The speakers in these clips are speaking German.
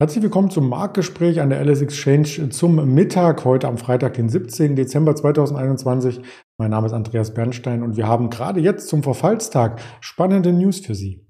Herzlich willkommen zum Marktgespräch an der LS Exchange zum Mittag, heute am Freitag, den 17. Dezember 2021. Mein Name ist Andreas Bernstein und wir haben gerade jetzt zum Verfallstag spannende News für Sie.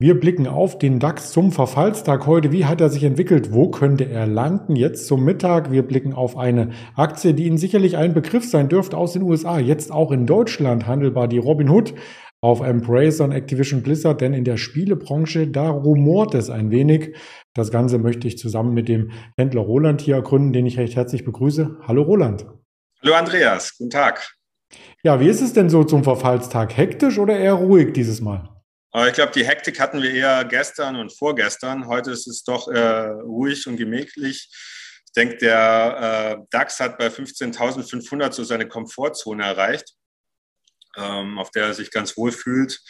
Wir blicken auf den DAX zum Verfallstag heute. Wie hat er sich entwickelt? Wo könnte er landen? Jetzt zum Mittag. Wir blicken auf eine Aktie, die Ihnen sicherlich ein Begriff sein dürfte aus den USA. Jetzt auch in Deutschland handelbar, die Robinhood auf Embracer und Activision Blizzard, denn in der Spielebranche, da rumort es ein wenig. Das Ganze möchte ich zusammen mit dem Händler Roland hier ergründen, den ich recht herzlich begrüße. Hallo Roland. Hallo Andreas, guten Tag. Ja, wie ist es denn so zum Verfallstag? Hektisch oder eher ruhig dieses Mal? Aber ich glaube, die Hektik hatten wir eher gestern und vorgestern. Heute ist es doch äh, ruhig und gemächlich. Ich denke, der äh, DAX hat bei 15.500 so seine Komfortzone erreicht, ähm, auf der er sich ganz wohl fühlt.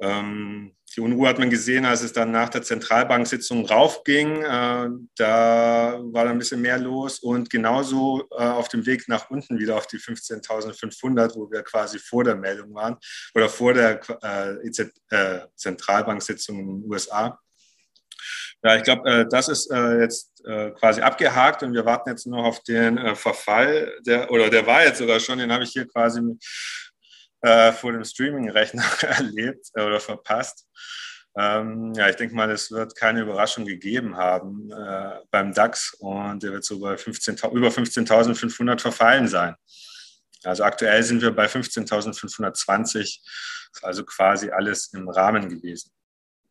Ähm, die Unruhe hat man gesehen, als es dann nach der Zentralbanksitzung raufging. Äh, da war dann ein bisschen mehr los und genauso äh, auf dem Weg nach unten wieder auf die 15.500, wo wir quasi vor der Meldung waren oder vor der äh, äh Zentralbanksitzung in den USA. Ja, ich glaube, das ist jetzt quasi abgehakt und wir warten jetzt noch auf den Verfall, der, oder der war jetzt sogar schon, den habe ich hier quasi äh, vor dem Streaming-Rechner erlebt oder verpasst. Ähm, ja, ich denke mal, es wird keine Überraschung gegeben haben äh, beim DAX und der wird so bei 15, über 15.500 verfallen sein. Also aktuell sind wir bei 15.520, also quasi alles im Rahmen gewesen.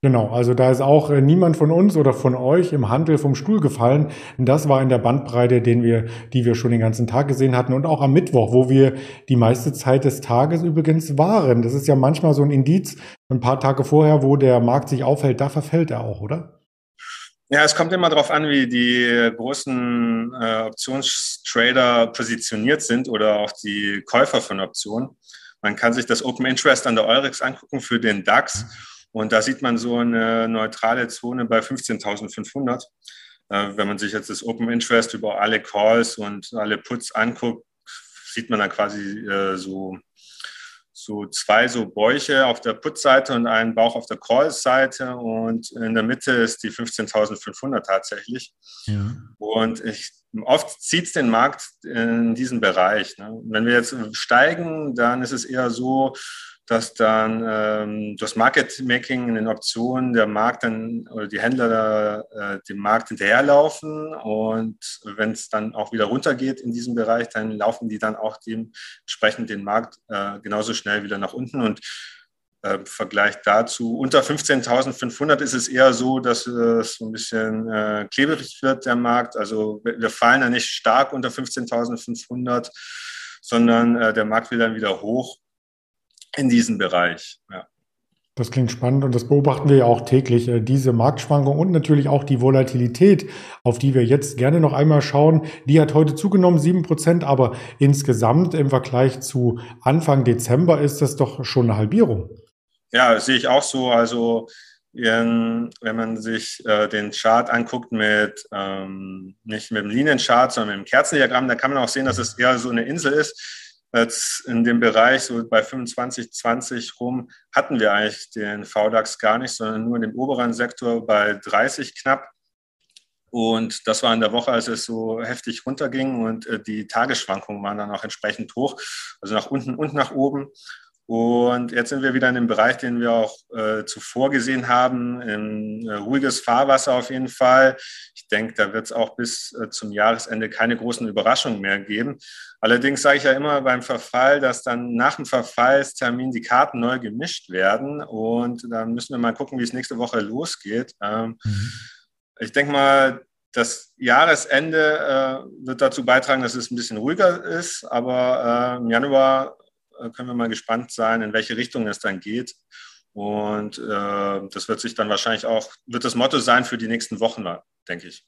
Genau, also da ist auch äh, niemand von uns oder von euch im Handel vom Stuhl gefallen. Das war in der Bandbreite, den wir, die wir schon den ganzen Tag gesehen hatten und auch am Mittwoch, wo wir die meiste Zeit des Tages übrigens waren. Das ist ja manchmal so ein Indiz, ein paar Tage vorher, wo der Markt sich aufhält, da verfällt er auch, oder? Ja, es kommt immer darauf an, wie die großen äh, Optionstrader positioniert sind oder auch die Käufer von Optionen. Man kann sich das Open Interest an der Eurex angucken für den DAX. Und da sieht man so eine neutrale Zone bei 15.500. Äh, wenn man sich jetzt das Open Interest über alle Calls und alle Puts anguckt, sieht man da quasi äh, so, so zwei so Bäuche auf der Put-Seite und einen Bauch auf der Call-Seite. Und in der Mitte ist die 15.500 tatsächlich. Ja. Und ich, oft zieht es den Markt in diesen Bereich. Ne? Wenn wir jetzt steigen, dann ist es eher so, dass dann ähm, das Market Making in den Optionen der Markt dann oder die Händler äh, dem Markt hinterherlaufen. Und wenn es dann auch wieder runtergeht in diesem Bereich, dann laufen die dann auch dementsprechend den Markt äh, genauso schnell wieder nach unten. Und äh, im Vergleich dazu unter 15.500 ist es eher so, dass es so ein bisschen äh, klebrig wird der Markt. Also wir fallen ja nicht stark unter 15.500, sondern äh, der Markt will dann wieder hoch in diesem Bereich. Ja. Das klingt spannend und das beobachten wir ja auch täglich, äh, diese Marktschwankung und natürlich auch die Volatilität, auf die wir jetzt gerne noch einmal schauen. Die hat heute zugenommen, sieben Prozent, aber insgesamt im Vergleich zu Anfang Dezember ist das doch schon eine Halbierung. Ja, das sehe ich auch so. Also wenn man sich äh, den Chart anguckt mit ähm, nicht mit dem Linienchart, sondern mit dem Kerzendiagramm, dann kann man auch sehen, dass es eher so eine Insel ist Jetzt in dem Bereich, so bei 25, 20 rum, hatten wir eigentlich den VDAX gar nicht, sondern nur in dem oberen Sektor bei 30 knapp. Und das war in der Woche, als es so heftig runterging und äh, die Tagesschwankungen waren dann auch entsprechend hoch, also nach unten und nach oben. Und jetzt sind wir wieder in dem Bereich, den wir auch äh, zuvor gesehen haben, in äh, ruhiges Fahrwasser auf jeden Fall. Ich denke, da wird es auch bis äh, zum Jahresende keine großen Überraschungen mehr geben. Allerdings sage ich ja immer beim Verfall, dass dann nach dem Verfallstermin die Karten neu gemischt werden. Und dann müssen wir mal gucken, wie es nächste Woche losgeht. Ähm, mhm. Ich denke mal, das Jahresende äh, wird dazu beitragen, dass es ein bisschen ruhiger ist. Aber äh, im Januar können wir mal gespannt sein, in welche Richtung es dann geht. Und äh, das wird sich dann wahrscheinlich auch, wird das Motto sein für die nächsten Wochen, denke ich.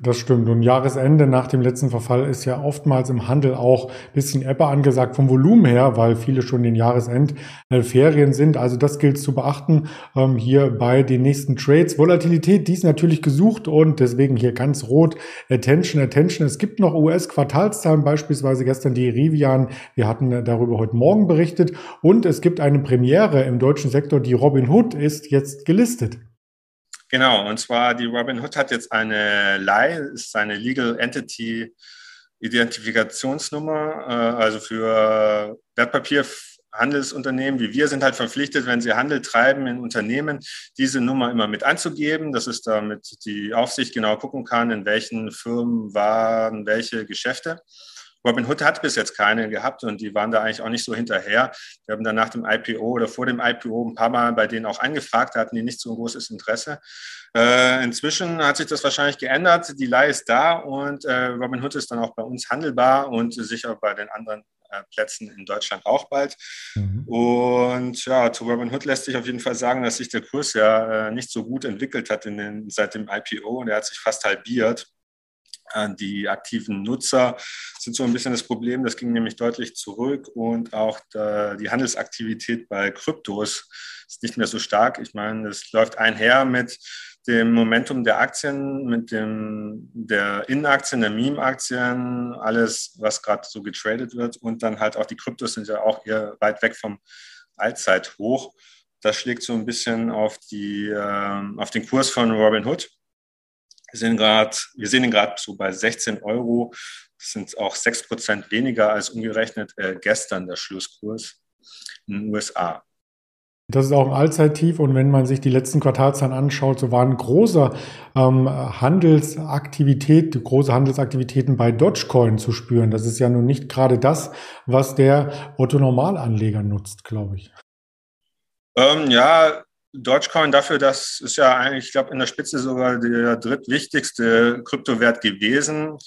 Das stimmt. Und Jahresende nach dem letzten Verfall ist ja oftmals im Handel auch bisschen Ebbe angesagt vom Volumen her, weil viele schon den Jahresendferien sind. Also das gilt zu beachten ähm, hier bei den nächsten Trades. Volatilität, die ist natürlich gesucht und deswegen hier ganz rot. Attention, Attention. Es gibt noch US-Quartalszahlen, beispielsweise gestern die Rivian. Wir hatten darüber heute Morgen berichtet. Und es gibt eine Premiere im deutschen Sektor. Die Robinhood ist jetzt gelistet. Genau, und zwar die Robinhood hat jetzt eine LEI, ist eine Legal Entity Identifikationsnummer, äh, also für Wertpapierhandelsunternehmen wie wir sind halt verpflichtet, wenn sie Handel treiben in Unternehmen, diese Nummer immer mit anzugeben, dass es damit die Aufsicht genau gucken kann, in welchen Firmen waren welche Geschäfte. Robinhood hat bis jetzt keine gehabt und die waren da eigentlich auch nicht so hinterher. Wir haben dann nach dem IPO oder vor dem IPO ein paar Mal bei denen auch angefragt, da hatten die nicht so ein großes Interesse. Äh, inzwischen hat sich das wahrscheinlich geändert. Die Leih ist da und äh, Robinhood ist dann auch bei uns handelbar und sicher bei den anderen äh, Plätzen in Deutschland auch bald. Mhm. Und ja, zu Robinhood lässt sich auf jeden Fall sagen, dass sich der Kurs ja äh, nicht so gut entwickelt hat in den, seit dem IPO und er hat sich fast halbiert. Äh, die aktiven Nutzer sind so ein bisschen das Problem. Das ging nämlich deutlich zurück und auch die Handelsaktivität bei Kryptos ist nicht mehr so stark. Ich meine, es läuft einher mit dem Momentum der Aktien, mit dem der Innenaktien, der Meme-Aktien, alles, was gerade so getradet wird und dann halt auch die Kryptos sind ja auch eher weit weg vom Allzeithoch. Das schlägt so ein bisschen auf, die, äh, auf den Kurs von Robinhood. Wir, sind grad, wir sehen ihn gerade so bei 16 Euro. Das sind auch 6 Prozent weniger als umgerechnet äh, gestern der Schlusskurs in den USA. Das ist auch ein Allzeittief und wenn man sich die letzten Quartalzahlen anschaut, so waren große ähm, Handelsaktivität, große Handelsaktivitäten bei Dogecoin zu spüren. Das ist ja nun nicht gerade das, was der Otto Normalanleger nutzt, glaube ich. Ähm, ja, Dogecoin dafür, das ist ja eigentlich, ich glaube, in der Spitze sogar der drittwichtigste Kryptowert gewesen.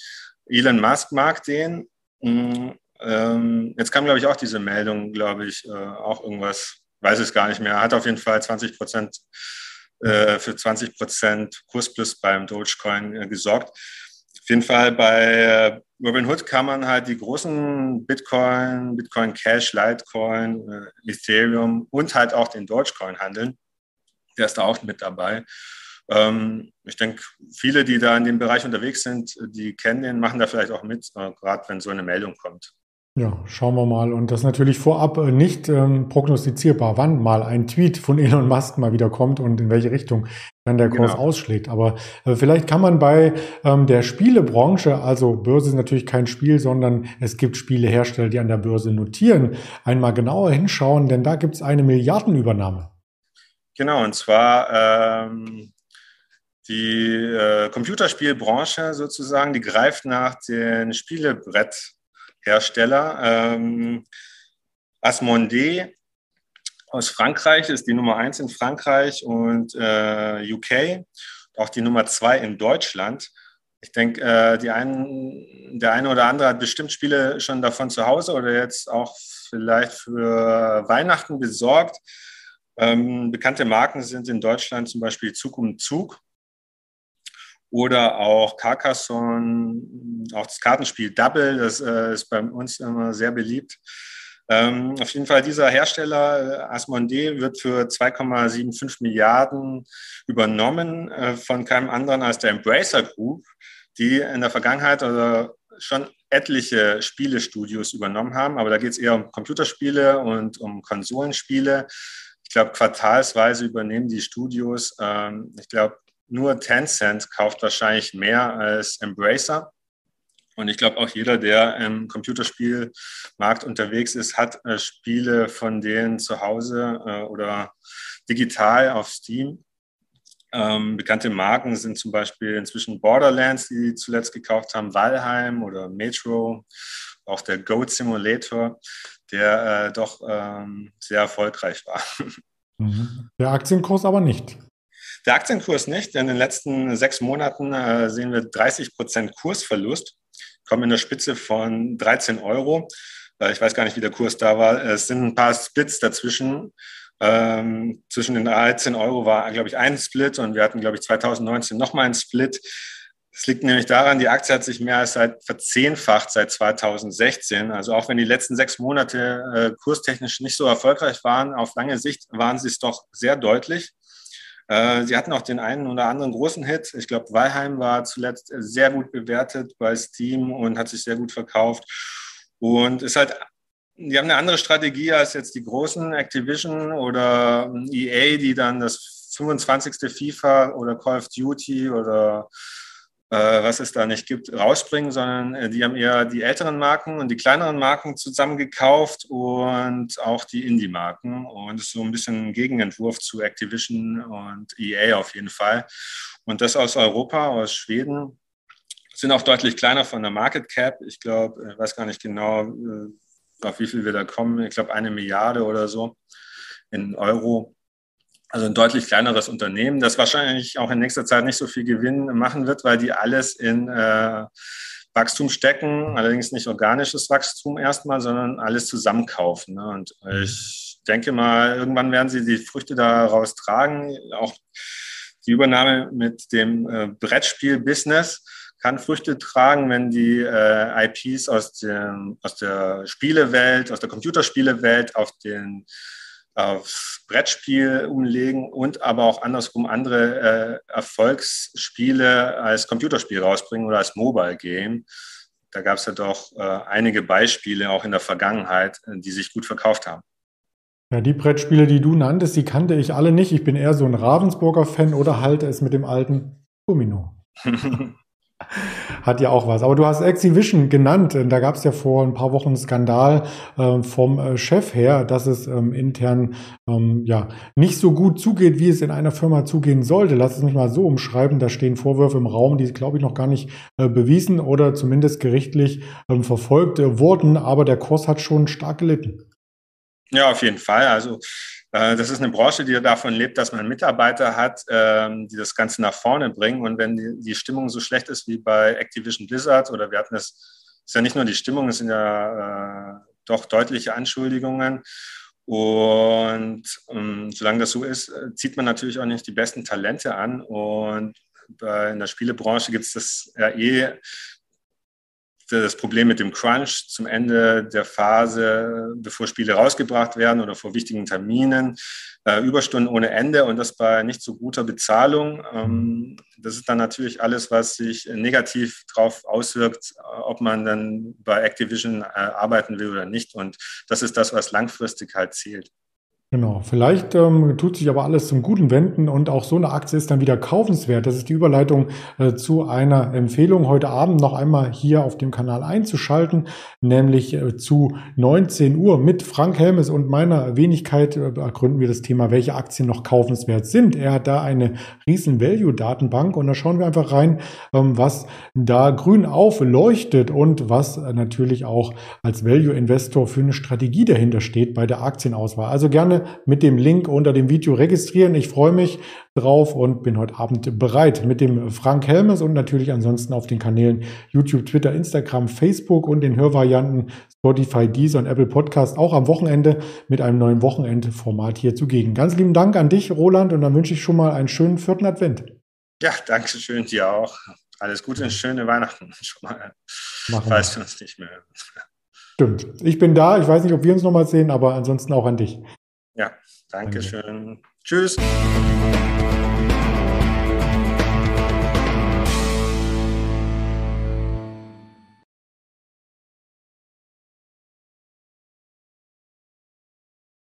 Elon Musk mag den. Mm, ähm, jetzt kam, glaube ich, auch diese Meldung, glaube ich, äh, auch irgendwas, weiß es gar nicht mehr. Hat auf jeden Fall 20 Prozent äh, für 20 Prozent Kursplus beim Dogecoin äh, gesorgt. Auf jeden Fall bei Robinhood kann man halt die großen Bitcoin, Bitcoin Cash, Litecoin, Ethereum und halt auch den Dogecoin handeln der ist da auch mit dabei. Ähm, ich denke, viele, die da in dem Bereich unterwegs sind, die kennen den, machen da vielleicht auch mit, äh, gerade wenn so eine Meldung kommt. Ja, schauen wir mal. Und das ist natürlich vorab äh, nicht ähm, prognostizierbar, wann mal ein Tweet von Elon Musk mal wieder kommt und in welche Richtung dann der Kurs genau. ausschlägt. Aber äh, vielleicht kann man bei ähm, der Spielebranche, also Börse ist natürlich kein Spiel, sondern es gibt Spielehersteller, die an der Börse notieren, einmal genauer hinschauen, denn da gibt es eine Milliardenübernahme. Genau, und zwar ähm, die äh, Computerspielbranche sozusagen, die greift nach den Spielebretthersteller. Ähm, Asmodee aus Frankreich ist die Nummer eins in Frankreich und äh, UK, auch die Nummer zwei in Deutschland. Ich denke, äh, einen, der eine oder andere hat bestimmt Spiele schon davon zu Hause oder jetzt auch vielleicht für Weihnachten besorgt. Ähm, bekannte Marken sind in Deutschland zum Beispiel Zug um Zug oder auch Carcassonne, auch das Kartenspiel Double, das äh, ist bei uns immer sehr beliebt. Ähm, auf jeden Fall dieser Hersteller äh, Asmodee wird für 2,75 Milliarden übernommen äh, von keinem anderen als der Embracer Group, die in der Vergangenheit oder schon etliche Spielestudios übernommen haben, aber da geht es eher um Computerspiele und um Konsolenspiele. Glaube, quartalsweise übernehmen die Studios, ähm, ich glaube, nur Tencent kauft wahrscheinlich mehr als Embracer. Und ich glaube, auch jeder, der im Computerspielmarkt unterwegs ist, hat äh, Spiele von denen zu Hause äh, oder digital auf Steam. Ähm, bekannte Marken sind zum Beispiel inzwischen Borderlands, die, die zuletzt gekauft haben, Valheim oder Metro, auch der Goat Simulator der äh, doch ähm, sehr erfolgreich war. Mhm. Der Aktienkurs aber nicht. Der Aktienkurs nicht. In den letzten sechs Monaten äh, sehen wir 30 Prozent Kursverlust, kommen in der Spitze von 13 Euro. Äh, ich weiß gar nicht, wie der Kurs da war. Es sind ein paar Splits dazwischen. Ähm, zwischen den 13 Euro war, glaube ich, ein Split und wir hatten, glaube ich, 2019 nochmal ein Split. Das liegt nämlich daran, die Aktie hat sich mehr als seit verzehnfacht seit 2016. Also auch wenn die letzten sechs Monate äh, kurstechnisch nicht so erfolgreich waren, auf lange Sicht waren sie es doch sehr deutlich. Äh, sie hatten auch den einen oder anderen großen Hit. Ich glaube, Weilheim war zuletzt sehr gut bewertet bei Steam und hat sich sehr gut verkauft. Und ist halt, die haben eine andere Strategie als jetzt die großen Activision oder EA, die dann das 25. FIFA oder Call of Duty oder äh, was es da nicht gibt, rausbringen, sondern äh, die haben eher die älteren Marken und die kleineren Marken zusammengekauft und auch die Indie-Marken. Und es ist so ein bisschen ein Gegenentwurf zu Activision und EA auf jeden Fall. Und das aus Europa, aus Schweden, sind auch deutlich kleiner von der Market Cap. Ich glaube, ich weiß gar nicht genau, äh, auf wie viel wir da kommen. Ich glaube, eine Milliarde oder so in Euro. Also ein deutlich kleineres Unternehmen, das wahrscheinlich auch in nächster Zeit nicht so viel Gewinn machen wird, weil die alles in äh, Wachstum stecken, allerdings nicht organisches Wachstum erstmal, sondern alles zusammenkaufen. Ne? Und ich denke mal, irgendwann werden sie die Früchte daraus tragen. Auch die Übernahme mit dem äh, Brettspiel-Business kann Früchte tragen, wenn die äh, IPs aus, dem, aus der Spielewelt, aus der Computerspielewelt auf den aufs Brettspiel umlegen und aber auch andersrum andere äh, Erfolgsspiele als Computerspiel rausbringen oder als Mobile Game. Da gab es ja doch äh, einige Beispiele auch in der Vergangenheit, äh, die sich gut verkauft haben. Ja, die Brettspiele, die du nanntest, die kannte ich alle nicht. Ich bin eher so ein Ravensburger Fan oder halte es mit dem alten Domino. Hat ja auch was. Aber du hast Exhibition genannt. Da gab es ja vor ein paar Wochen einen Skandal äh, vom äh, Chef her, dass es ähm, intern ähm, ja nicht so gut zugeht, wie es in einer Firma zugehen sollte. Lass es mich mal so umschreiben. Da stehen Vorwürfe im Raum, die, glaube ich, noch gar nicht äh, bewiesen oder zumindest gerichtlich ähm, verfolgt äh, wurden. Aber der Kurs hat schon stark gelitten. Ja, auf jeden Fall. Also das ist eine Branche, die davon lebt, dass man Mitarbeiter hat, ähm, die das Ganze nach vorne bringen. Und wenn die, Stimmung so schlecht ist wie bei Activision Blizzard oder wir hatten es, ist ja nicht nur die Stimmung, es sind ja äh, doch deutliche Anschuldigungen. Und ähm, solange das so ist, äh, zieht man natürlich auch nicht die besten Talente an. Und in der Spielebranche gibt es das ja eh das Problem mit dem Crunch zum Ende der Phase, bevor Spiele rausgebracht werden oder vor wichtigen Terminen, äh, Überstunden ohne Ende und das bei nicht so guter Bezahlung. Ähm, das ist dann natürlich alles, was sich negativ darauf auswirkt, ob man dann bei Activision äh, arbeiten will oder nicht. Und das ist das, was langfristig halt zählt. Genau, vielleicht ähm, tut sich aber alles zum Guten wenden und auch so eine Aktie ist dann wieder kaufenswert. Das ist die Überleitung äh, zu einer Empfehlung heute Abend noch einmal hier auf dem Kanal einzuschalten, nämlich äh, zu 19 Uhr mit Frank Helmes und meiner Wenigkeit äh, ergründen wir das Thema, welche Aktien noch kaufenswert sind. Er hat da eine riesen Value-Datenbank und da schauen wir einfach rein, ähm, was da grün aufleuchtet und was natürlich auch als Value-Investor für eine Strategie dahinter steht bei der Aktienauswahl. Also gerne mit dem Link unter dem Video registrieren. Ich freue mich drauf und bin heute Abend bereit mit dem Frank Helmes und natürlich ansonsten auf den Kanälen YouTube, Twitter, Instagram, Facebook und den Hörvarianten Spotify, Deezer und Apple Podcast auch am Wochenende mit einem neuen Wochenendformat hier zugegen. Ganz lieben Dank an dich, Roland, und dann wünsche ich schon mal einen schönen vierten Advent. Ja, danke schön dir auch. Alles Gute und schöne Weihnachten schon mal. Machen falls wir uns nicht mehr. Stimmt. Ich bin da. Ich weiß nicht, ob wir uns nochmal sehen, aber ansonsten auch an dich. Ja, danke schön. Tschüss.